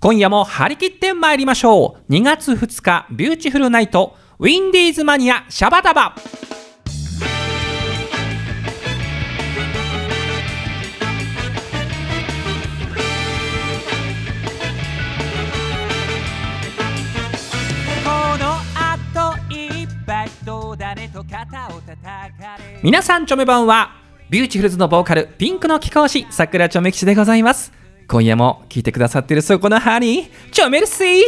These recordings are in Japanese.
今夜も張り切って参りましょう。2月2日ビューティフルナイトウィンディーズマニアシャバダバ。皆さんチョメばんはビューティフルズのボーカルピンクの貴公子桜チョメ吉でございます今夜も聞いてくださっているそこのハニーチョメルシー。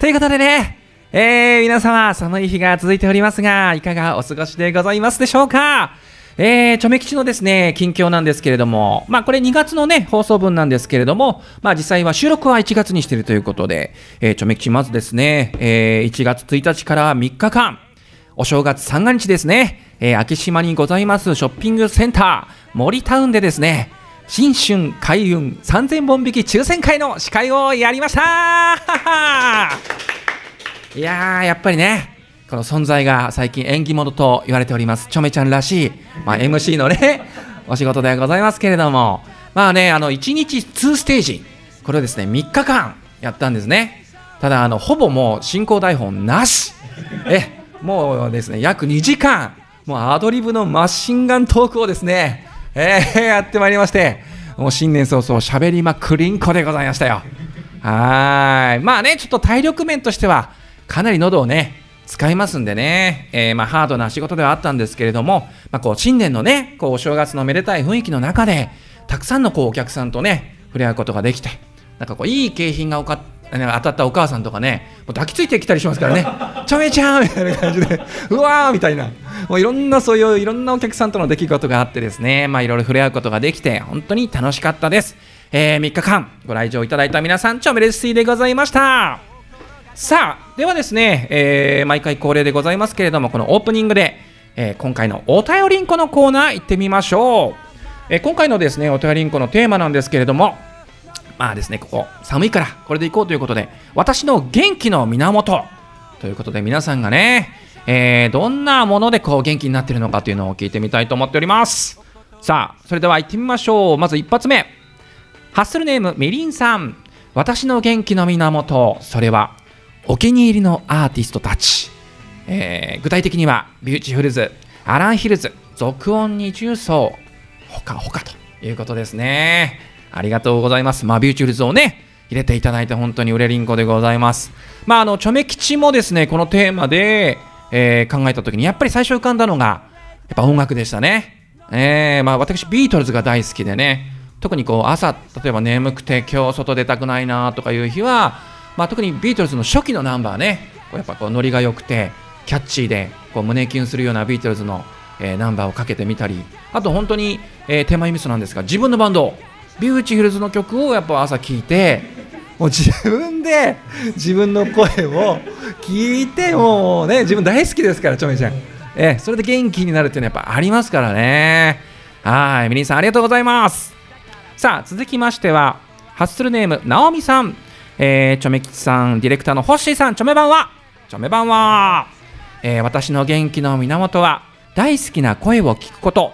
ということでねえー、皆様寒い日が続いておりますがいかがお過ごしでございますでしょうか？えー、チョメ吉のですね、近況なんですけれども、まあこれ2月のね、放送分なんですけれども、まあ実際は収録は1月にしているということで、えー、チョメ吉まずですね、えー、1月1日から3日間、お正月三が日ですね、えー、秋島にございますショッピングセンター、森タウンでですね、新春開運3000本引き抽選会の司会をやりました いやー、やっぱりね、この存在が最近縁起物と言われております、ちょめちゃんらしい、まあ、MC のね、お仕事でございますけれども、まあね、あの1日2ステージ、これをですね、3日間やったんですね。ただ、あのほぼもう進行台本なし。えもうですね、約2時間、もうアドリブのマシンガントークをですね、えー、やってまいりまして、もう新年早々、しゃべりまくりんこでございましたよ。はい。まあね、ちょっと体力面としては、かなり喉をね、使いますんでね、えー、まあハードな仕事ではあったんですけれども、まあ、こう新年のね、こうお正月のめでたい雰囲気の中で、たくさんのこうお客さんとね、触れ合うことができて、なんかこういい景品が当たったお母さんとかね、もう抱きついてきたりしますからね、ちょめちゃんみたいな感じで、うわーみたいな、もういろんなそういういろんなお客さんとの出来事があってですね、まあいろいろ触れ合うことができて、本当に楽しかったです。えー、3日間ご来場いただいた皆さん、ちょめレスイでございました。さあ、ではですね、えー、毎回恒例でございますけれども、このオープニングで、えー、今回のお便りんこのコーナー行ってみましょう。え、今回のですね、お便りんこのテーマなんですけれども、まあですね、ここ寒いからこれでいこうということで、私の元気の源ということで皆さんがね、えー、どんなものでこう元気になってるのかというのを聞いてみたいと思っております。さあ、それでは行ってみましょう。まず一発目。ハッスルネームみりんさん。私の元気の源、それはお気に入りのアーティストたち。えー、具体的にはビューティフルズ、アランヒルズ、続音二重奏、ほかほかということですね。ありがとうございます。まあ、ビューティフルズをね、入れていただいて本当に嬉りんこでございます。まあ、あの、チョメ吉もですね、このテーマで、えー、考えた時に、やっぱり最初浮かんだのが、やっぱ音楽でしたね。えー、まあ、私、ビートルズが大好きでね、特にこう、朝、例えば眠くて今日外出たくないなとかいう日は、まあ、特にビートルズの初期のナンバーね、こうやっぱこう、ノリが良くて、キャッチーで、こう、胸キュンするようなビートルズの、えー、ナンバーをかけてみたり、あと本当に、えー、手前味噌なんですが、自分のバンド、ビューティフルズの曲をやっぱ朝聴いてもう自分で自分の声を聞いてもうね自分大好きですからちょめちゃん、えそれで元気になるっていうのはやっぱありますからね。はいみりんさんありがとうございます。さあ続きましてはハッスルネームなおみさん。えー、ちょめきちさんディレクターのホッシーさん。ちょめ版は？ちょめ版は、えー、私の元気の源は大好きな声を聞くこと、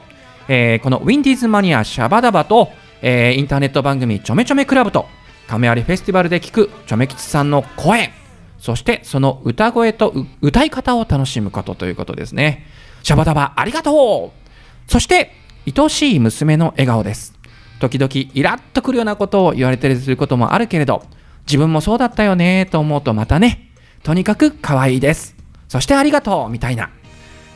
えー、このウィンディーズマニアシャバダバとえー、インターネット番組ちょめちょめクラブと亀有フェスティバルで聞くちょめ吉さんの声。そしてその歌声と歌い方を楽しむことということですね。シャバダバありがとう。そして愛しい娘の笑顔です。時々イラッとくるようなことを言われたりすることもあるけれど自分もそうだったよねと思うとまたねとにかく可愛いです。そしてありがとうみたいな。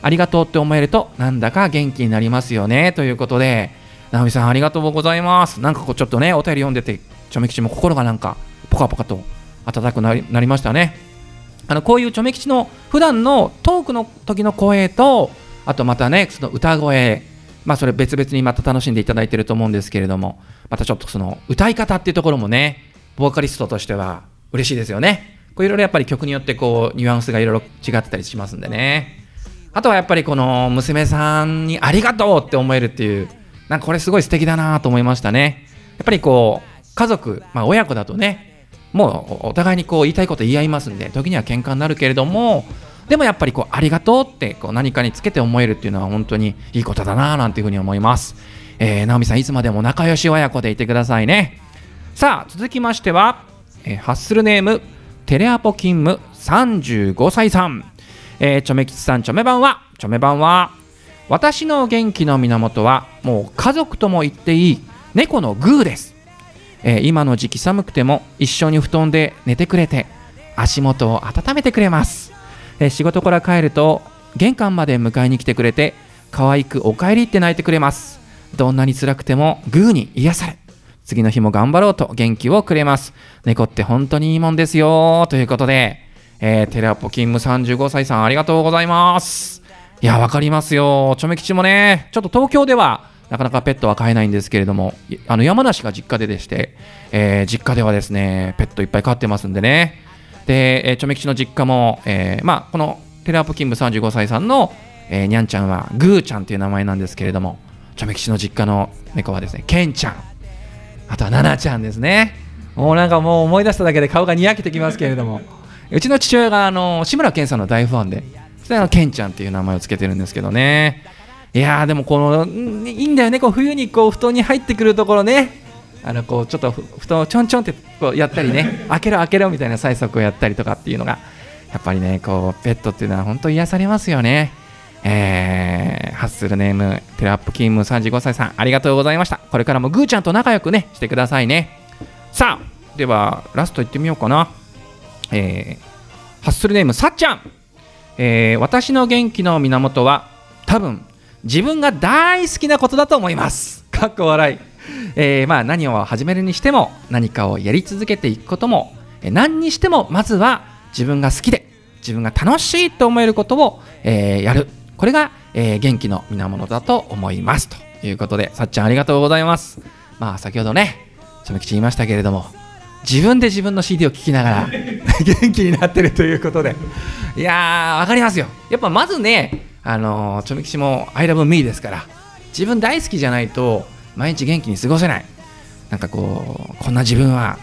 ありがとうって思えるとなんだか元気になりますよねということで直美さんありがとうございます。なんかこうちょっとねお便り読んでてちょめ吉も心がなんかポカポカと温くなりなりましたね。あのこういうちょめ吉の普段のトークの時の声とあとまたねその歌声まあそれ別々にまた楽しんでいただいてると思うんですけれどもまたちょっとその歌い方っていうところもねボーカリストとしては嬉しいですよね。こういろいろやっぱり曲によってこうニュアンスがいろいろ違ってたりしますんでね。あとはやっぱりこの娘さんにありがとうって思えるっていうなんかこれすごい素敵だなと思いましたね。やっぱりこう、家族、まあ親子だとね、もうお互いにこう言いたいこと言い合いますんで、時には喧嘩になるけれども、でもやっぱりこう、ありがとうってこう何かにつけて思えるっていうのは本当にいいことだななんていうふうに思います。えー、直美さん、いつまでも仲良し親子でいてくださいね。さあ、続きましては、えーハッスルネームテレアポ勤務35歳さん、えー、チョメ吉さんチョメ版はチョメ版は私の元気の源はもう家族とも言っていい猫のグーです、えー今の時期寒くても一緒に布団で寝てくれて足元を温めてくれます、えー仕事から帰ると玄関まで迎えに来てくれて可愛くお帰りって泣いてくれます。どんなに辛くてもグーに癒され次の日も頑張ろうと元気をくれます。猫って本当にいいもんですよということで、えーテレアポ勤務35歳さんありがとうございます。いやわかりますよ。ちょめ吉もねちょっと東京ではなかなかペットは飼えないんですけれどもいあの山梨が実家ででして、えー実家ではですねペットいっぱい飼ってますんでね。で、えー、ちょめ吉の実家も、えーまあ、このテレアポ勤務35歳さんの、えーにゃんちゃんはグーちゃんという名前なんですけれどもちょめ吉の実家の猫はですねケンちゃん。あとはナナちゃんですね。もうなんかもう思い出しただけで顔がにやけてきますけれども。うちの父親があの志村けんさんの大ファンでそれであのケンちゃんっていう名前をつけてるんですけどね。いやーでもこのんいいんだよね。こう冬にこう布団に入ってくるところね。あのこうちょっとふ布団をちょんちょんってこうやったりね。開けろ開けろみたいな催促をやったりとかっていうのがやっぱりねこうペットっていうのは本当癒されますよね。えー、ハッスルネームテレアップ勤務35歳さんありがとうございました。これからもグーちゃんと仲良くねしてくださいね。さあではラストいってみようかな。えー、ハッスルネームさっちゃん、えー私の元気の源は多分自分が大好きなことだと思います。かっこ笑い、えーまあ、何を始めるにしても何かをやり続けていくことも何にしてもまずは自分が好きで自分が楽しいと思えることを、えーやる。これが、えー元気の源だと思います。ということでさっちゃんありがとうございます。まあ先ほどねちょめきち言いましたけれども自分で自分の CD を聴きながら元気になってるということで。いやーわかりますよ。やっぱまずねあのーちょめきちも I love me ですから自分大好きじゃないと毎日元気に過ごせない。なんかこうこんな自分は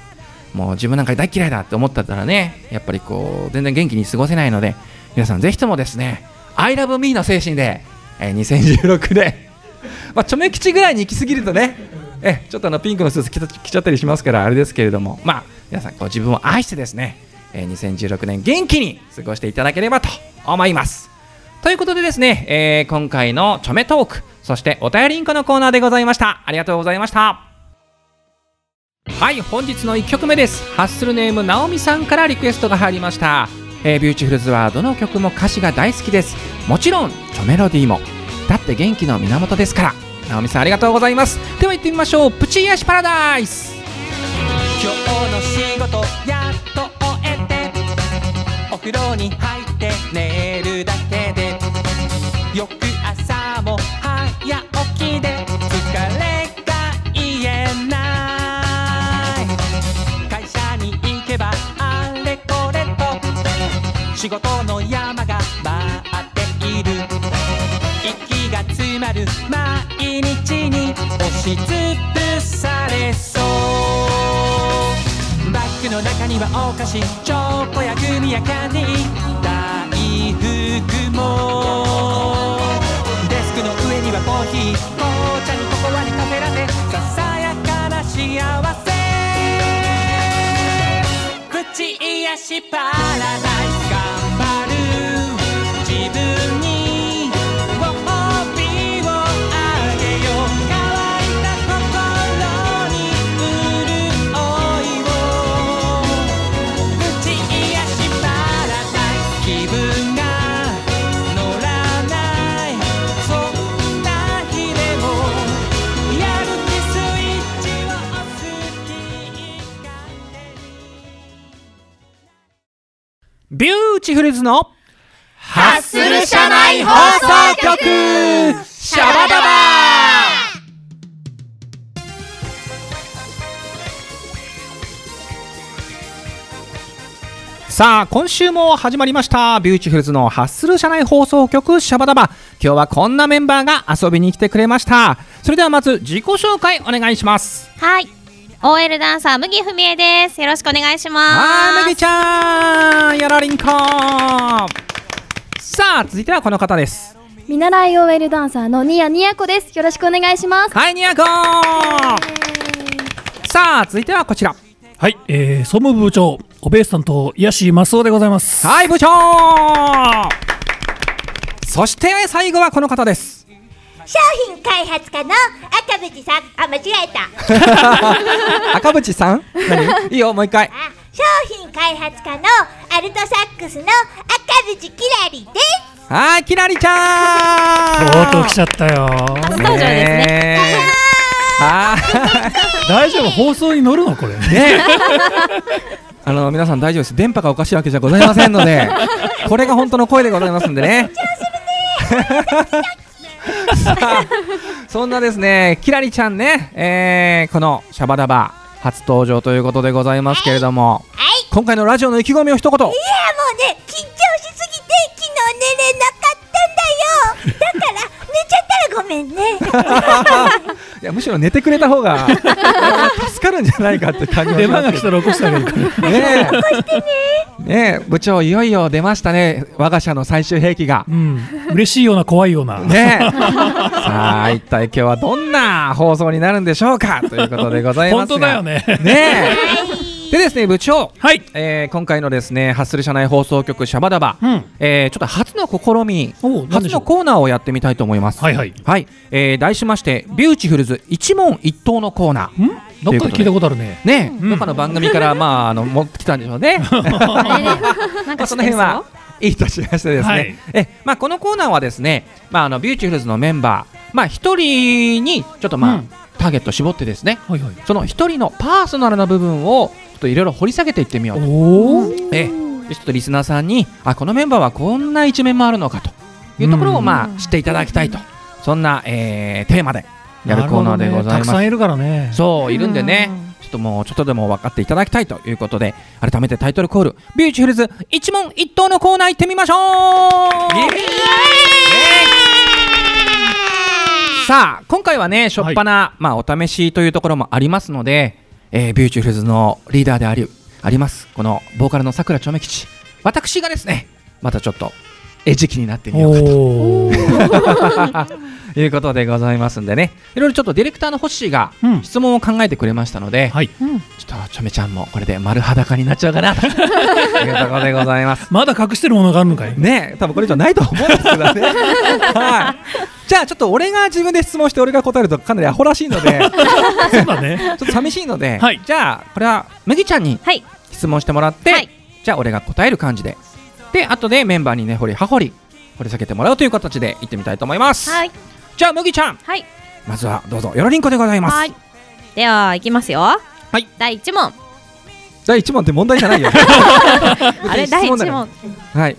もう自分なんか大嫌いだって思ったらねやっぱりこう全然元気に過ごせないので皆さんぜひともですね I love me の精神で、えー2016年 まあちょめ吉ぐらいに行き過ぎるとねえちょっとあのピンクのスーツ着た着ちゃったりしますからあれですけれども。まあ皆さんこう自分を愛してですね、え2016年元気に過ごしていただければと思います。ということでですね、えー今回のチョメトークそしてお便りインコのコーナーでございました。ありがとうございました。はい本日の1曲目です。ハッスルネームなおみさんからリクエストが入りました、えービューティフルズはどの曲も歌詞が大好きです。もちろんチョメロディーも。だって元気の源ですから。なおみさんありがとうございます。では行ってみましょう。プチ癒しパラダイス。今日の仕事にはお菓子チョコやグミやキャンディー大福も。デスクの上にはコーヒー紅茶にココアにカフェラテささやかな幸せ。プチ癒しパラダイス。ビューティフルズのハッスル社内放送局。シャバダバ。さあ今週も始まりました。ビューティフルズのハッスル社内放送局シャバダバ。今日はこんなメンバーが遊びに来てくれました。それではまず自己紹介お願いします。はい。OL ダンサー麦文江です。よろしくお願いします。はい麦ちゃんやらりんこさあ続いてはこの方です見習い OL ダンサーのニヤニヤコです。よろしくお願いします。はいにやこさあ続いてはこちらはい、えー、総務部長、おベース担当、癒しマスオでございます。はい、部長そして最後はこの方です。商品開発家の赤渕さんあ間違えた 赤渕さん？何？いいよ、もう一回。あ商品開発家のアルトサックスの赤渕きらりですはい、きらりちゃんとうとう来ちゃったよ。初登場ですね大丈夫、放送に乗るの？これ。い。ねあの皆さん大丈夫です。電波がおかしいわけじゃございませんので、これが本当の声でございますんでね。さあ そんなですね、きらりちゃんね、えーこのシャバダバ初登場ということでございますけれども、はい今回のラジオの意気込みを一言。いやもうね緊張しすぎて昨日寝れなかったんだよだから寝ちゃったらごめんね。いやむしろ寝てくれた方が助かるんじゃないかって感じが出番が来たら起こしてあげるから。ねえ。ね。え部長いよいよ出ましたね。我が社の最終兵器が。うん、嬉しいような怖いような。ねえ。さあ一体今日はどんな放送になるんでしょうかということでございますが。本当だよね。ねえでですね部長、はい。えー今回のですねハッスル社内放送局シャバダバ、うん。えーちょっと初の試み初。のコーナーをやってみたいと思いますはいはい。はい、えー題しましてビューティフルズ一問一答のコーナーん？どっかで聞いたことあるね。ね、うんどっかの番組から、まあ、あの、持ってきたんでしょうね。なんまあ、かその辺はいいとしましてですね。はいえ、まあ、このコーナーはですね、まあ、あの、ビューティフルズのメンバー、まあ、一人に、ちょっと、まあ、うんターゲットを絞ってですね。はいはい。その一人のパーソナルな部分を、っといろいろ掘り下げていってみようと。えでちょっとリスナーさんに、あ、このメンバーはこんな一面もあるのかというところを、うんまあ、知っていただきたいと。そんな、えーテーマでやるコーナーでございますたくさん。いるからね。そう、いるんでね。ちょっともうちょっとでも分かっていただきたいということで、改めてタイトルコール、ビューティフルズ一問一答のコーナー行ってみましょうさあ、今回はね、しょっぱな、まあ、お試しというところもありますので、えービューティフルズのリーダーであり、あります、このボーカルのさくらちょめ吉。私がですね、またちょっと、餌食になってみようかと。いうことでございますんでね、いろいろちょっとディレクターのホッシーがうん質問を考えてくれましたので、はい。ちょっとちょめちゃんもこれで丸裸になっちゃうかなと いうところでございます。まだ隠してるものがあるのかい？ねえ、多分これ以上ないと思うんですけどね。はい。じゃあちょっと俺が自分で質問して俺が答えるとかなりアホらしいので、そうだね。ちょっと寂しいので、はいじゃあこれは麦ちゃんにはい質問してもらって、はいじゃあ俺が答える感じで、で後でメンバーにね掘り葉掘り掘り下げてもらうという形でいってみたいと思います。はいじゃあ麦ちゃん、はいまずはどうぞよろりんこでございます。はいではいきますよはい第一問第一問って問題じゃないよ。あれ第一問はい。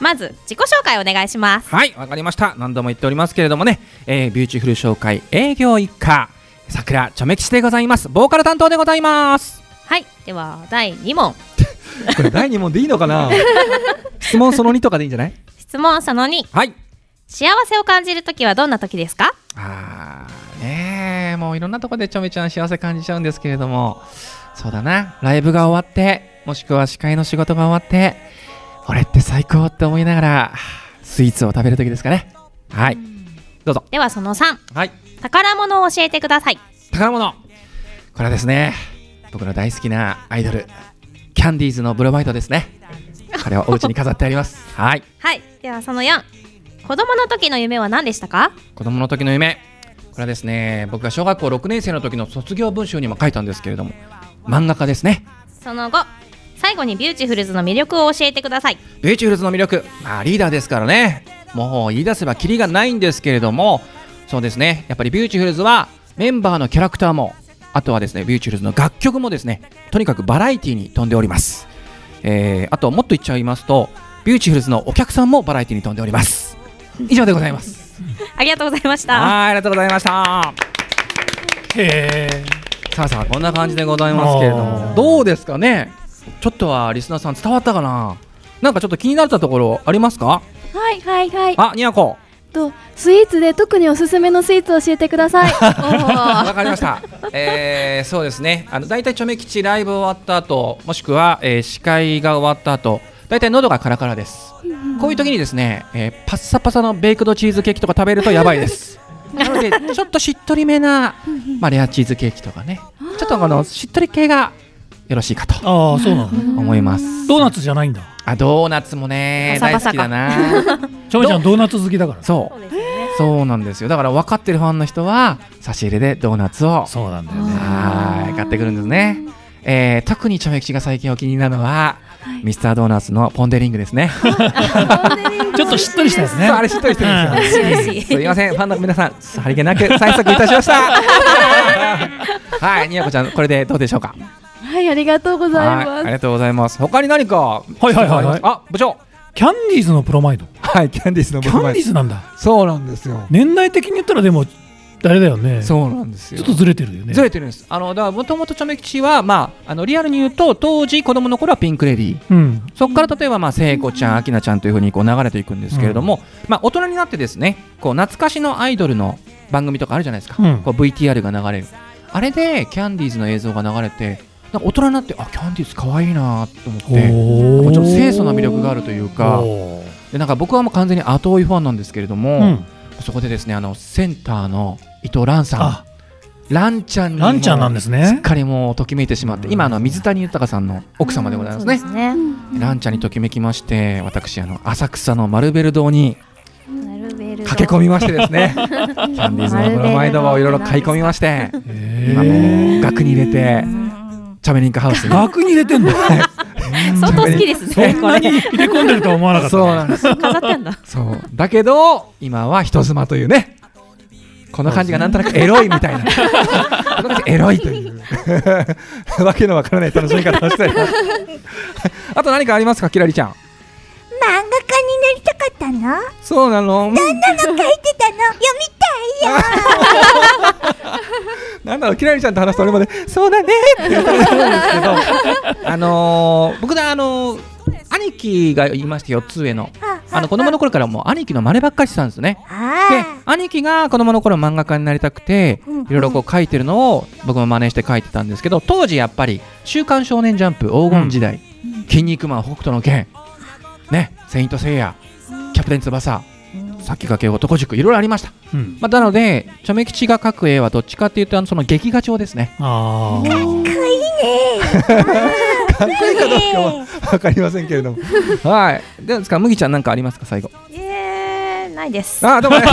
まず自己紹介お願いしますはい、わかりました。何度も言っておりますけれどもね、えービューティフル商会営業一課、桜ちょめきちでございます。ボーカル担当でございます。はいでは第二問 これ第2問でいいのかな？質問その2とかでいいんじゃない？質問その2はい。幸せを感じるときはどんな時ですか？あー、ねえ、もういろんなとこでちょめちゃん幸せ感じちゃうんですけれども、そうだな、ライブが終わって、もしくは司会の仕事が終わって、俺って最高って思いながら、スイーツを食べるときですかね。はい。どうぞ。ではその3はい。宝物を教えてください。宝物。これはですね僕の大好きなアイドルキャンディーズのブロマイドですね。これをお家に飾ってあります。はい。はい。ではその4子供の時の夢は何でしたか？子供の時の夢。これはですね僕が小学校6年生の時の卒業文集にも書いたんですけれども漫画家ですね。その5最後にビューティフルズの魅力を教えてください。ビューティフルズの魅力、まあ、リーダーですからね。もう言い出せばキリがないんですけれどもそうですね。やっぱりビューティフルズはメンバーのキャラクターもあとはですねビューティフルズの楽曲もですねとにかくバラエティに富んでおります、えー、あともっと言っちゃいますとビューティフルズのお客さんもバラエティに富んでおります以上でございます。ありがとうございました。はいありがとうございました。へえ。さあさあこんな感じでございますけれどあもー。どうですかね？ちょっとはリスナーさん伝わったかな？なんかちょっと気になったところありますか？はいはいはい。あにやこ。とスイーツで特におすすめのスイーツを教えてください。わかりました。えー、そうですね。あの大体チョメ吉ライブ終わった後、もしくは、えー司会が終わった後、大体喉がカラカラです。こういう時にですね、えーパッサパサのベイクドチーズケーキとか食べると やばいです。なのでちょっとしっとりめな、まあレアチーズケーキとかね、ちょっとこのしっとり系が、よろしいかとああそうなの。思います。ドーナツじゃないんだ。あドーナツもねバサバサか。大好きだな。ちょめちゃんドーナツ好きだから。そう。そうなんですよ。だから分かってるファンの人は差し入れでドーナツを。そうなんだよね。はい買ってくるんですね、えー特にチョメ吉が最近お気に入りなのは、ミスタードーナツのポン・デ・リングですね。ちょっとしっとりしたやつね。そうあれしっとりしてるんですよ、すいません。ファンの皆さんさりげなく催促いたしました。はいにやこちゃんこれでどうでしょうか？はい、ありがとうございはいます。ありがとうございます。他に何か？はいはいはいはい。あ部長。キャンディーズのプロマイド。はいキャンディーズのキャンディーズなんだ。そうなんですよ。年代的に言ったらでもあれだよね。ちそうなんですよ。ょっとずれてるよね。ずれてるんです。あのだからもともとチョメ吉はまああのリアルに言うと当時子供の頃はピンクレディー。うん。そこから例えばまあ聖子ちゃん、明菜ちゃんというふうにこう流れていくんですけれども、まあ大人になってですね、こう懐かしのアイドルの番組とかあるじゃないですか。うん。こう VTR が流れる。あれでキャンディーズの映像が流れて、大人になってあキャンディーズ可愛いなと思って、おー。なんかちょっと清楚な魅力があるというか、でなんか僕はもう完全に後追いファンなんですけれども、うん。そこでですねあのセンターの伊藤蘭さん。あ、ランちゃんにもランちゃんなんですね。しっかりもうときめいてしまって、今あの水谷豊さんの奥様でございますね。そうですね。ランちゃんにときめきまして私あの浅草のマルベル堂。に駆け込みましてですね。キャンディーズのブロマイドをいろいろ買い込みまして今もう額に入れてチャメリンクハウスに。額に入れてんの？相当好きですそね。これんなに入れ込んでるとは思わなかったそうなんです。飾ってんだ。そう。だけど今は人妻というねこの感じがなんとなくエロいみたいな。この感じエロいという。わけのわからない楽しみ方をしておりますあと何かありますかキラリちゃん。漫画家になりたかったの？そうなの。どんなの書いてたの？読みたいよ。なんだろう、キラリちゃんと話すと俺まで、そうだねって言ったんですけど、あのー、僕だ、あのー、兄貴がいまして4つ上の、あの子供の頃からもう兄貴の真似ばっかりしてたんですよね。であ、兄貴が子供の頃漫画家になりたくて、うんいろいろこう書いてるのを僕も真似して書いてたんですけど、当時やっぱり、週刊少年ジャンプ黄金時代、筋肉マン北斗の拳、ね、セイントセイヤ、キャプテン翼、先駆け男塾、いろいろありました。うん。まあ、なので、チョメ吉が描く絵はどっちかっていうと、あのその劇画調ですね。あー。かっこいい かどうかはわかりませんけれども。はい。どうですか、麦ちゃんなんかありますか、最後。えーないですあ、どうもね。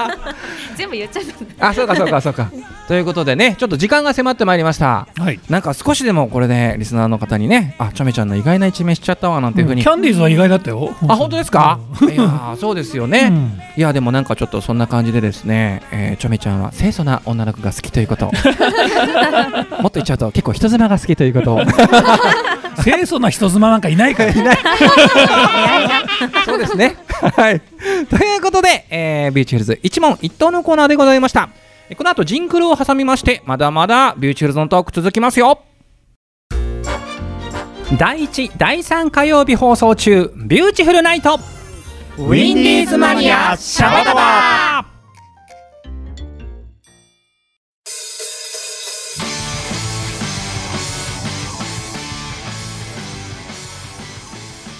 全部言っちゃったあ、そうか、そうか、そうか。ということでね、ちょっと時間が迫ってまいりました。はい。なんか少しでもこれでリスナーの方にね、あ、チョメちゃんの意外な一面しちゃったわなんていうふうに。キャンディーズは意外だったよ。あ、本当ですか？いやー、そうですよね。うん。いやでもなんかちょっとそんな感じでですね、えー、チョメちゃんは清楚な女の子が好きということ。もっと言っちゃうと結構人妻が好きということ。を 清楚な人妻なんかいないから。そうですね。はい。ということで、えー、ビューティフルズ一問一答のコーナーでございました。えこの後ジングルを挟みましてまだまだビューティフルズのトーク続きますよ。第1第3火曜日放送中ビューティフルナイト。ウィンディーズマニアシャバダバ。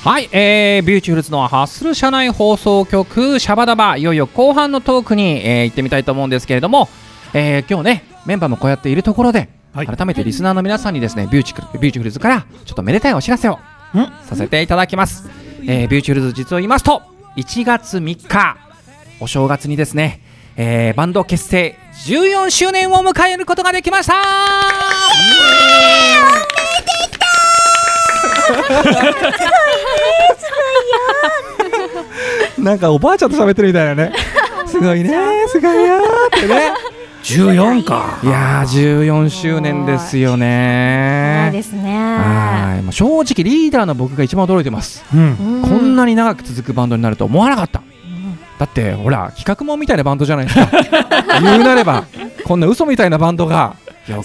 はい、えー、ビューティフルズのハッスル社内放送局シャバダバいよいよ後半のトークに、えー行ってみたいと思うんですけれども、えー今日ねメンバーもこうやっているところで、はい。改めてリスナーの皆さんにですねビューティフルビューティフルズからちょっとめでたいお知らせをさせていただきます、えービューティフルズ実を言いますと1月3日お正月にですね、えーバンド結成14周年を迎えることができました なんかおばあちゃんと喋ってるみたいなね。すごいねすごいよーってね。14か。いやー14周年ですよね。ですね。はい。まあ正直リーダーの僕が一番驚いてます。うん。こんなに長く続くバンドになると思わなかった。だってほら企画もんみたいなバンドじゃないですか。言うなればこんな嘘みたいなバンドが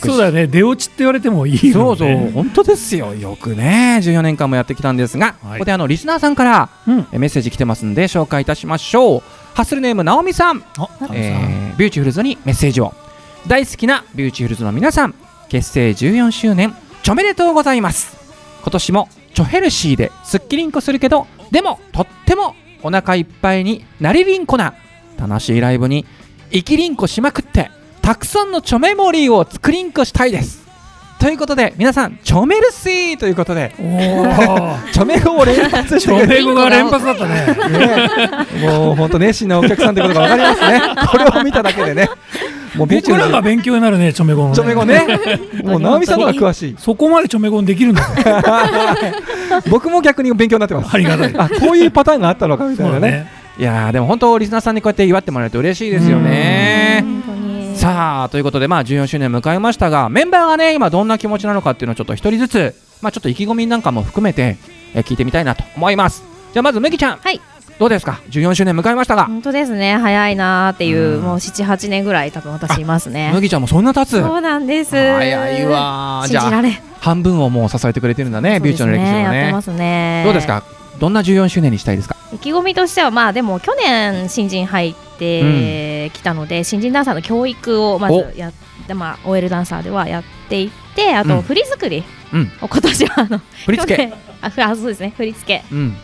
そうだよね。出落ちって言われてもいいそうそう。本当ですよ。よくね14年間もやってきたんですが、はい。ここであのリスナーさんからうん。えメッセージ来てますんで紹介いたしましょう。ハッスルネームなおみさん。さん。えービューティフルズにメッセージを。大好きなビューティフルズの皆さん結成14周年ちょめでとうございます。今年もちょヘルシーですっきりんこするけどでもとってもお腹いっぱいになりりんこな楽しいライブに生きりんこしまくってたくさんのちょメモリーを作りんこしたいですということで皆さんチョメルシーということで チョメ語を連発してチョメ語が連発だったねね、もう本当熱心なお客さんということがわかりますね。これを見ただけでね。もう僕らが勉強になるねチョメ語のねチョメ語ね。もう直美さんの方が詳しい。そこまでチョメ語にできるんだ僕も逆に勉強になってます。ありがたいあ、こういうパターンがあったのかみたいなね。ねいやーでも本当リスナーさんにこうやって祝ってもらえると嬉しいですよね。さあということでまあ14周年迎えましたがメンバーがね今どんな気持ちなのかっていうのをちょっと一人ずつまあちょっと意気込みなんかも含めてえー聞いてみたいなと思います。じゃあまず麦ちゃん。はい。どうですか？14周年迎えましたが。本当ですね。早いなーっていう、うん。もう七八年ぐらい多分私いますね。麦ちゃんもそんな経つ？そうなんです。早いわー。じゃあ信じられん。半分をもう支えてくれてるんだね、ビューチの歴史をね。そうですやってま。すね。どうですか、どんな14周年にしたいですか？意気込みとしてはまあでも去年新人入ってきたので、新人ダンサーの教育をまずやってまあ OL ダンサーではやっていってあうん。と振り作りうん、を今年はあの振り付け？あふあそうですね振り付け。うん、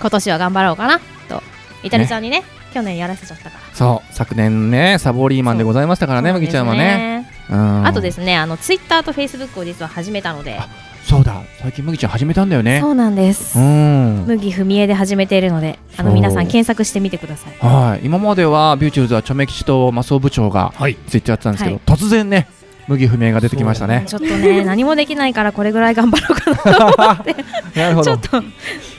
今年は頑張ろうかなと。イタリちゃんにね去年やらせちゃったから。そう、昨年ね、サボリーマンでございましたからね、麦ちゃんはね。うん。あとですねあのツイッターとフェイスブックを実は始めたのでそうだ、最近麦ちゃん始めたんだよね。そ。うなんです。うん。麦文江で始めているのであの皆さん検索してみてください。はい、今まではビューチューズはチョメ吉とマスオ部長がはい。ツイッターやってたんですけど、はい。突然ね、麦不明が出てきましたね。ちょっとね何もできないからこれぐらい頑張ろうかな なるほど。ちょっ。と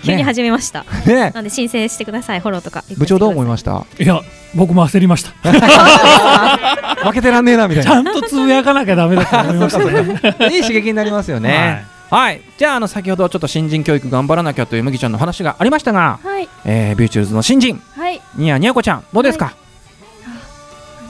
急に始めました、ね、なんで申請してくださいフォローとか。部長どう思いました？いや僕も焦りました。負けてらんねえなみたいな。ちゃんとつぶやかなきゃダメだと思いましたね。いい刺激になりますよね。はい、じゃああの先ほどちょっと新人教育頑張らなきゃという麦ちゃんの話がありましたが、はい。えー、ビューチューズの新人はい。ニヤニヤコちゃんどうですか、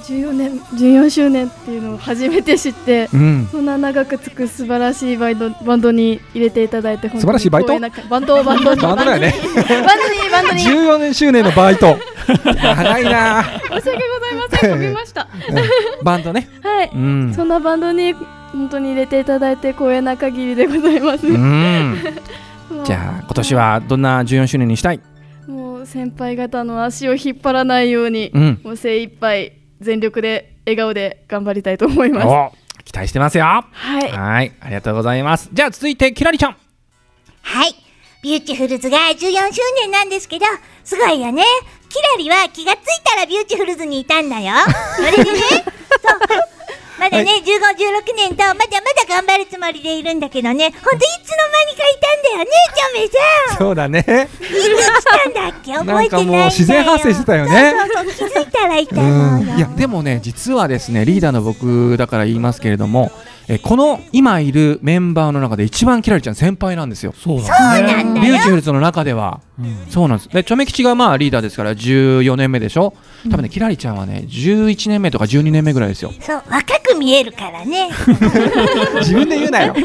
14年14周年っていうのを初めて知ってうん。そんな長くつく素晴らしいバイトバンドに入れていただいて素晴らしいバイト？バンドバンドに。バンドだよね。バンドにバンドに。14年周年のバイト。長いな、申し訳ございません。飛びました。うん。バンドね。はい。うん。そんなバンドに本当に入れていただいて光栄な限りでございます、じゃあ今年はどんな14周年にしたい？もう先輩方の足を引っ張らないように、うん。もう精一杯全力で笑顔で頑張りたいと思います。お期待してますよ。はい。はい。ありがとうございます。じゃあ続いてキラリちゃん。はい。ビューティフルズが14周年なんですけど、すごいよね。キラリは気がついたらビューティフルズにいたんだよ。それでね、そう。まだね、15、16年と、まだまだ頑張るつもりでいるんだけどね、ほんといつの間にかいたんだよね、チョメさん。そうだねいつ来たんだっけ？覚えてないんだよ。なんかもう自然発生してたよねそうそうそう、気づいたらいたうのよ。んいやでもね実はですねリーダーの僕だから言いますけれどもえこの今いるメンバーの中で一番キラリちゃん先輩なんですよ。そうなんだよ。ビューティフルズの中では。そうなんです。でチョメ吉がまあリーダーですから14年目でしょ？多分ねキラリちゃんはね11年目とか12年目ぐらいですよ。そう、若く見えるからね。自分で言うなよ。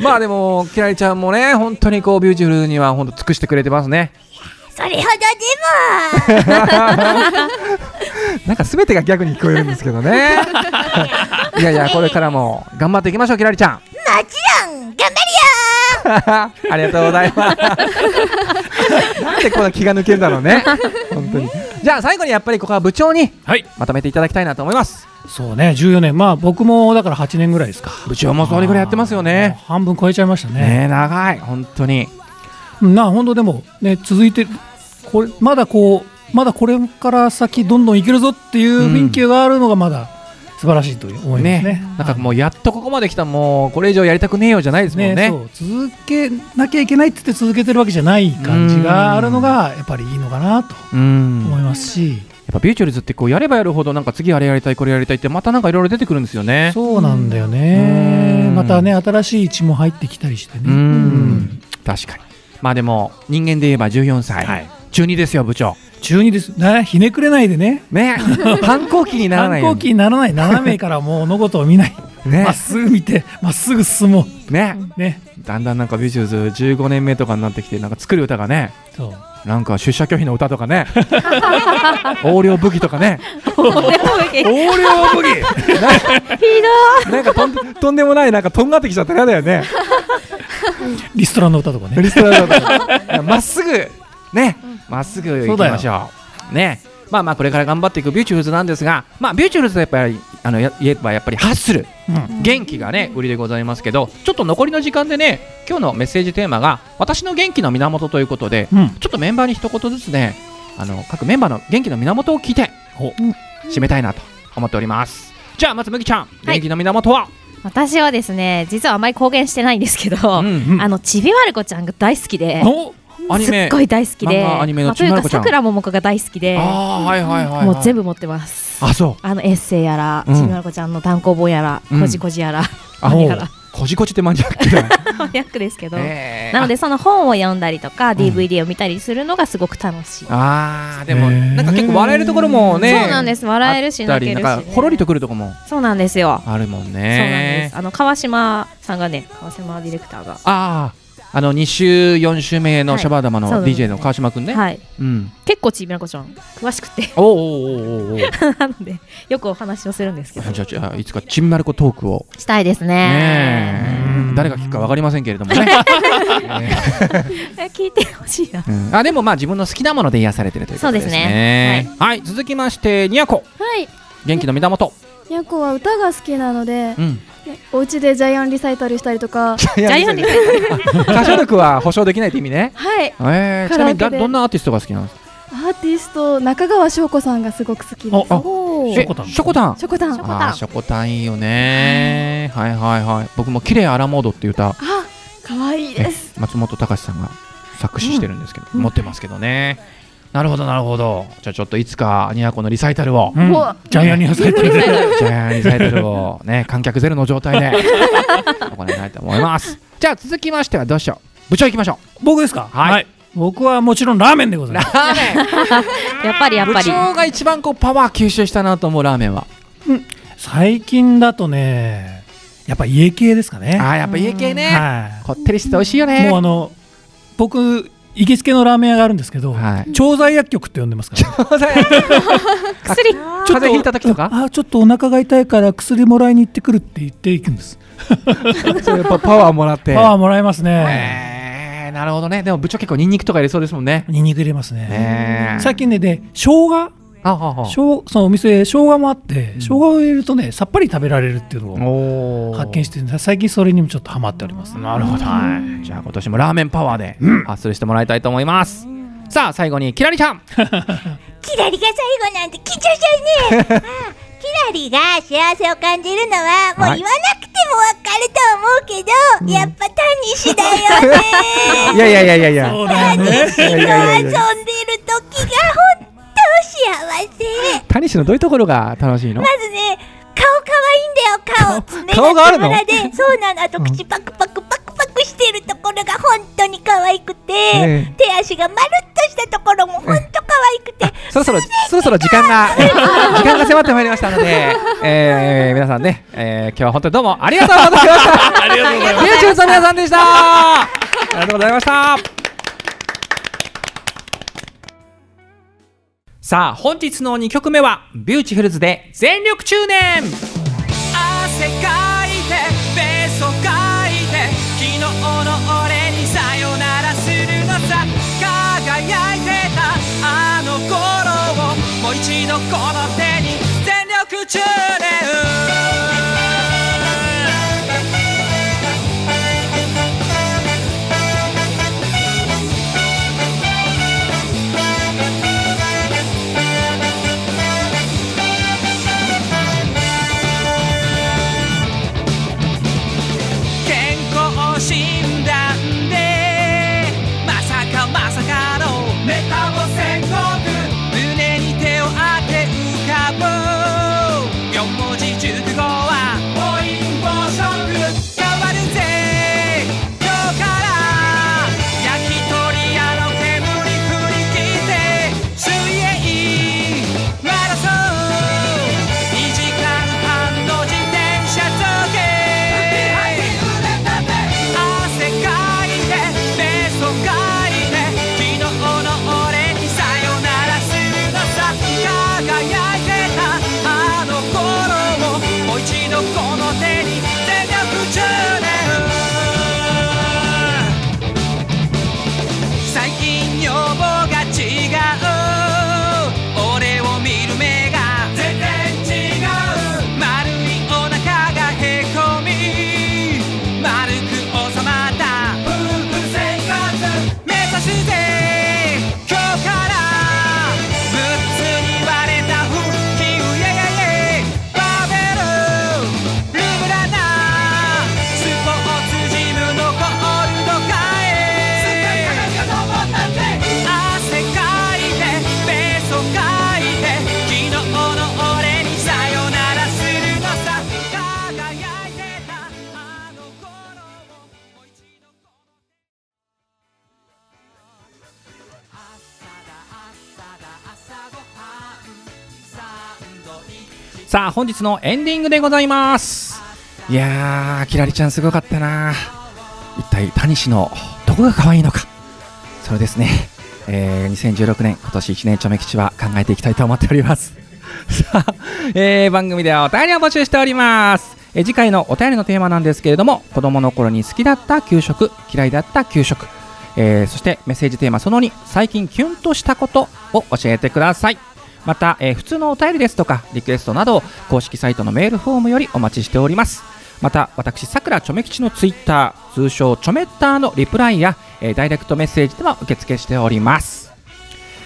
まあでもキラリちゃんもね本当にこうビューティフルズには本当尽くしてくれてますねそれほどでも。なんか全てが逆に聞こえるんですけどね いやいやこれからも頑張っていきましょうキラリちゃんもちろん、頑張るよ ありがとうございます。なんでこんな気が抜けるんだろうね。本当に。じゃあ最後にやっぱりここは部長にはいまとめていただきたいなと思います。そうね14年まあ僕もだから8年ぐらいですか部長もそれぐらいやってますよね。半分超えちゃいましたねねえ長い本当に。な本当でもね続いてこれまだこうまだこれから先どんどんいけるぞっていう雰囲気があるのがまだ素晴らしいと思いますね。ねなんかもうやっとここまで来たもうこれ以上やりたくねえよじゃないですもんね。そう続けなきゃいけないって言って続けてるわけじゃない感じがあるのがやっぱりいいのかなとうん。思いやっますし、ぱビューチュルズってこうやればやるほどなんか次あれやりたいこれやりたいってまたなんかいろいろ出てくるんですよね。そうなんだよねうんまたね新しい血も入ってきたりしてねう。ん。確かに。まあでも人間で言えば14歳、はい中2ですよ部長。中二です。ねひねくれないでね。ね反抗期にならない反抗期にならない。斜めからもう物事を見ない。ね。まっすぐ見てまっすぐ進もねう。ね。だんだんなんかビューチューズ15年目とかになってきてなんか作る歌がね。そう。なんか出社拒否の歌とかね。横領ブギとかね。横領ブギ。なんかとんとんでもないなんかとんがってきちゃって嫌だよね。リストラの歌とかね。リストラだとか。いやまっすぐ。ねまっすぐ行きましょう。ね。まあまあこれから頑張っていくビューティフルズなんですが、まあビューティフルズはやっぱりあのや言えばやっぱりハッスル、うん。元気がね売りでございますけど、ちょっと残りの時間でね、今日のメッセージテーマが私の元気の源ということで、うん。ちょっとメンバーに一言ずつね、あの各メンバーの元気の源を聞いてお締めたいなと思っております。じゃあまず麦ちゃん、はい。元気の源は、私はですね実はあまり公言してないんですけど、うんうん。あのちびまる子ちゃんが大好きでおアニメ。すっごい大好きで。漫画アニメのまあというかさくらももこが大好きで。ああはいはいはい、はい、もう全部持ってます。あそう。あのエッセイやら、うん。ちびまる子ちゃんの単行本やら、うん。こじこじやらあ何やら。こじこじってマニアックだ、マニアックですけど、えー。なのでその本を読んだりとか、DVD を見たりするのがすごく楽しい、ああでもなんか結構笑えるところもねそうなんです。笑えるし泣けるしなんかほろりとくるとこも。そうなんですよ、あるもんそうなんでねす。あの川島さんがね川島ディレクターが。あああの2週4週目のはい。シャバーダマの DJ の川島くんね、はい。うん。結構ちびまる子ちゃん詳しくて。おうおうおうおうおう なのでよくお話をするんですけど。じゃあじゃあいつかちんまる子トークを。したいですね。誰が聞くかわかりませんけれどもね、え。聞いてほしいな。うん。あでもまあ自分の好きなもので癒されてるということですね。そうですね。はい、続きましてにやこはい。元気の源。にゃこは歌が好きなので、うんお家でジャイアンリサイタルしたりとか。ジジャイアンリサイ歌唱力は保証できないって意味ね。はい。えー、ちなみにだどんなアーティストが好きなんですかアーティスト中川翔子さんがすごく好きです。ああおー。ショコタン。ショコタン？ショコタン。ショコタン。あーショコタンいいよね。はい。はいはい僕も「綺麗アラモード」っていう歌。あ可愛いです。松本隆さんが作詞してるんですけど、うん。持ってますけどねなるほどなるほど。じゃあちょっといつかニヤコのリサイタルを。うん。ジャイアンにされてる ジャイアンリサイタルをね。観客ゼロの状態で。行いたいと思います。じゃあ続きましてはどうしよう。部長行きましょ僕ですか？はい。僕はもちろんラーメンでござういます。ラーメン。やっぱりやっ部ぱり。長が一番こうパワー吸収したなと思うラーメンは？最近だとねやっぱ家系ですかね。あーやっぱ家系ね。はこってりしてて美味しいよいね。もうあの僕行きつけのラーメン屋があるんですけどはい。調剤薬局って呼んでますから。薬。風邪ひいた時とか？あちょっとお腹が痛いから薬もらいに行ってくるって言っていくんです。それやっぱパワーもらって。パワーもらえますね。えーなるほどね。でも部長結構ニンニクとか入れそうですもんね。ニンニク入れますね。ね最近ねで生姜あはは。生姜そのお店生姜もあって生姜を入れるとねさっぱり食べられるっていうのを発見してるんで最近それにもちょっとハマっております。なるほど、はい、じゃあ今年もラーメンパワーで発するしてもらいたいと思います、さあ最後にキラリちゃん。キラリが最後なんて緊張しちゃうね ああキラリが幸せを感じるのはもう言わなくてもわかると思うけど、やっぱタニシだよね。いやいやいやいやタニシと遊んでる時が本当幸せ。タニシのどういうところが楽しいの？まずね顔可愛いんだよ顔。目顔があるの？で。そうなの。あと口パクパクパクパクしてるところが本当に可愛くて、え手足がまるっとしたところも本当可愛くてそろそろそろそろ時間が時間が迫ってまいりましたので、えー、皆さんね、えー、今日は本当にどうもありがとうございましたありがとうございます YouTube の皆さんでしたありがとうございましたさあ本日の2曲目はビューティフルズで全力中年。汗かいてベソかいて昨日の俺にさよならするのさ。輝いてたあの頃をもう一度この手に全力中年。本日のエンディングでございます。いやーキラリちゃんすごかったな。一体タニシのどこが可愛いのか。それですね、えー2016年今年1年ちょめ吉は考えていきたいと思っております。さあ、えー番組ではお便りを募集しております、え次回のお便りのテーマなんですけれども子供の頃に好きだった給食嫌いだった給食、えーそしてメッセージテーマその2最近キュンとしたことを教えてください。また、えー普通のお便りですとかリクエストなど公式サイトのメールフォームよりお待ちしております。また私さくらちょめ吉のツイッター通称ちょめッターのリプライや、えーダイレクトメッセージでも受付しております。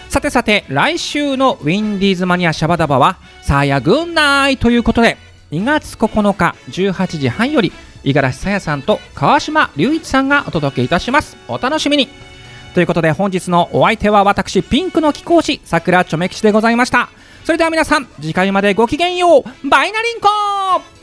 さてさて来週のウィンディーズマニアシャバダバはさあやぐんないということで2月9日18時半より五十嵐さやさんと川島隆一さんがお届けいたします。お楽しみに。ということで本日のお相手は私ピンクの貴公子さくらちょめ吉でございました。それでは皆さん次回までごきげんよう。バイナリンコー！